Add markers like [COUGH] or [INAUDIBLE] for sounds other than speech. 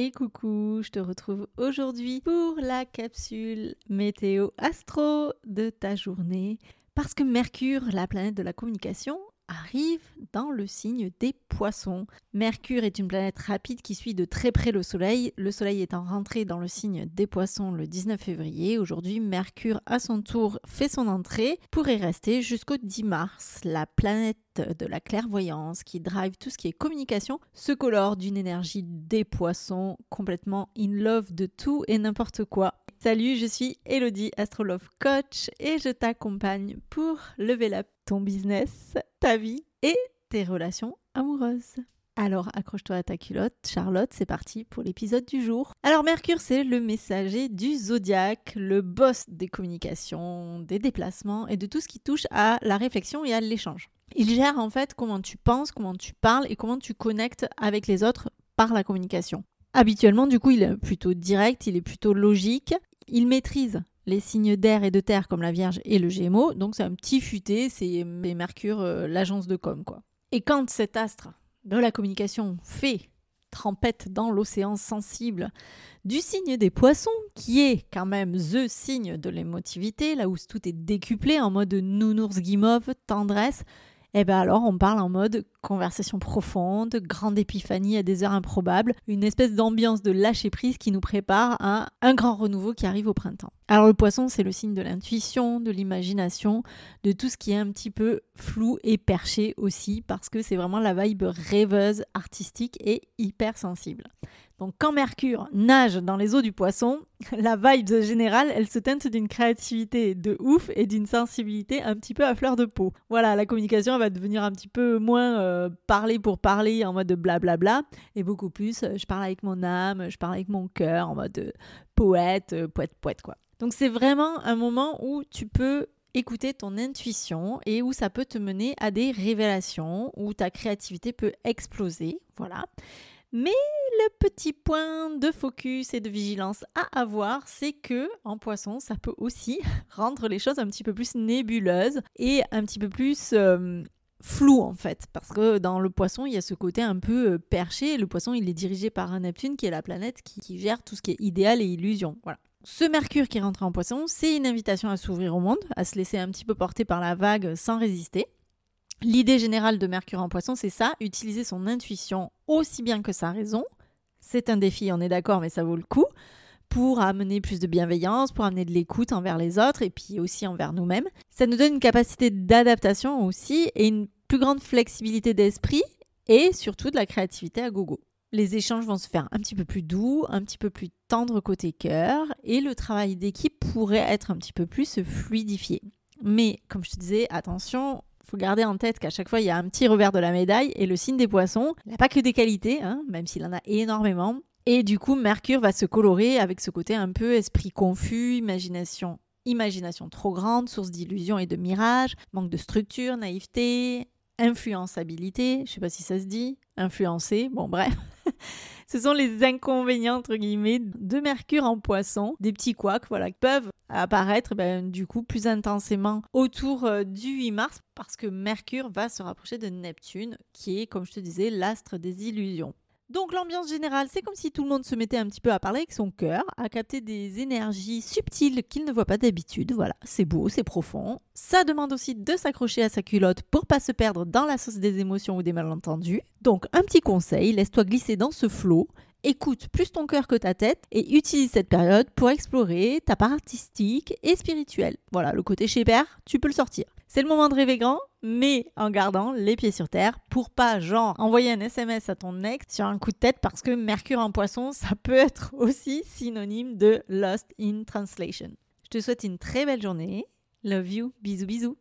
et coucou, je te retrouve aujourd'hui pour la capsule météo astro de ta journée. Parce que Mercure, la planète de la communication, arrive dans le signe des poissons. Mercure est une planète rapide qui suit de très près le Soleil. Le Soleil étant rentré dans le signe des poissons le 19 février, aujourd'hui Mercure à son tour fait son entrée pour y rester jusqu'au 10 mars. La planète de la clairvoyance qui drive tout ce qui est communication se colore d'une énergie des poissons complètement in love de tout et n'importe quoi. Salut, je suis Elodie, Astrolove Coach, et je t'accompagne pour lever up ton business, ta vie et tes relations amoureuses. Alors accroche-toi à ta culotte, Charlotte, c'est parti pour l'épisode du jour. Alors Mercure, c'est le messager du zodiaque, le boss des communications, des déplacements et de tout ce qui touche à la réflexion et à l'échange. Il gère en fait comment tu penses, comment tu parles et comment tu connectes avec les autres par la communication. Habituellement, du coup, il est plutôt direct, il est plutôt logique il maîtrise les signes d'air et de terre comme la Vierge et le Gémeaux, donc c'est un petit futé, c'est Mercure, euh, l'agence de com, quoi. Et quand cet astre de la communication fait trempette dans l'océan sensible du signe des poissons, qui est quand même the signe de l'émotivité, là où tout est décuplé en mode nounours guimauve, tendresse, et eh bien alors on parle en mode conversation profonde, grande épiphanie à des heures improbables, une espèce d'ambiance de lâcher prise qui nous prépare à un grand renouveau qui arrive au printemps. Alors le poisson c'est le signe de l'intuition, de l'imagination, de tout ce qui est un petit peu flou et perché aussi parce que c'est vraiment la vibe rêveuse, artistique et hyper sensible. Donc quand Mercure nage dans les eaux du poisson, [LAUGHS] la vibe générale, elle se teinte d'une créativité de ouf et d'une sensibilité un petit peu à fleur de peau. Voilà, la communication va devenir un petit peu moins euh, parler pour parler en mode blablabla et beaucoup plus euh, je parle avec mon âme, je parle avec mon cœur en mode euh, poète, poète poète quoi. Donc c'est vraiment un moment où tu peux écouter ton intuition et où ça peut te mener à des révélations, où ta créativité peut exploser, voilà. Mais le petit point de focus et de vigilance à avoir, c'est que en poisson, ça peut aussi [LAUGHS] rendre les choses un petit peu plus nébuleuses et un petit peu plus euh, flou en fait, parce que dans le poisson, il y a ce côté un peu euh, perché. Le poisson, il est dirigé par un Neptune qui est la planète qui, gère tout ce qui est idéal et illusion. Voilà. Ce Mercure qui rentre en poisson, c'est une invitation à s'ouvrir au monde, à se laisser un petit peu porter par la vague sans résister. L'idée générale de Mercure en poisson, c'est ça, utiliser son intuition aussi bien que sa raison. C'est un défi, on est d'accord, mais ça vaut le coup, pour amener plus de bienveillance, pour amener de l'écoute envers les autres et puis aussi envers nous-mêmes. Ça nous donne une capacité d'adaptation aussi et une plus grande flexibilité d'esprit et surtout de la créativité à gogo. Les échanges vont se faire un petit peu plus doux, un petit peu plus tendre côté cœur et le travail d'équipe pourrait être un petit peu plus fluidifié. Mais comme je te disais, attention, faut garder en tête qu'à chaque fois, il y a un petit revers de la médaille et le signe des poissons, n'a pas que des qualités, hein, même s'il en a énormément. Et du coup, Mercure va se colorer avec ce côté un peu esprit confus, imagination imagination trop grande, source d'illusions et de mirages, manque de structure, naïveté, influençabilité, je sais pas si ça se dit, influencer, bon bref. Ce sont les inconvénients, entre guillemets, de Mercure en poisson, des petits couacs, voilà, qui peuvent apparaître ben, du coup plus intensément autour euh, du 8 mars parce que Mercure va se rapprocher de Neptune, qui est, comme je te disais, l'astre des illusions. Donc l'ambiance générale, c'est comme si tout le monde se mettait un petit peu à parler avec son cœur, à capter des énergies subtiles qu'il ne voit pas d'habitude. Voilà, c'est beau, c'est profond. Ça demande aussi de s'accrocher à sa culotte pour pas se perdre dans la sauce des émotions ou des malentendus. Donc un petit conseil, laisse-toi glisser dans ce flot écoute plus ton cœur que ta tête et utilise cette période pour explorer ta part artistique et spirituelle. Voilà, le côté chez père, tu peux le sortir. C'est le moment de rêver grand, mais en gardant les pieds sur terre pour pas, genre, envoyer un SMS à ton ex sur un coup de tête parce que Mercure en poisson, ça peut être aussi synonyme de Lost in Translation. Je te souhaite une très belle journée. Love you. Bisous, bisous.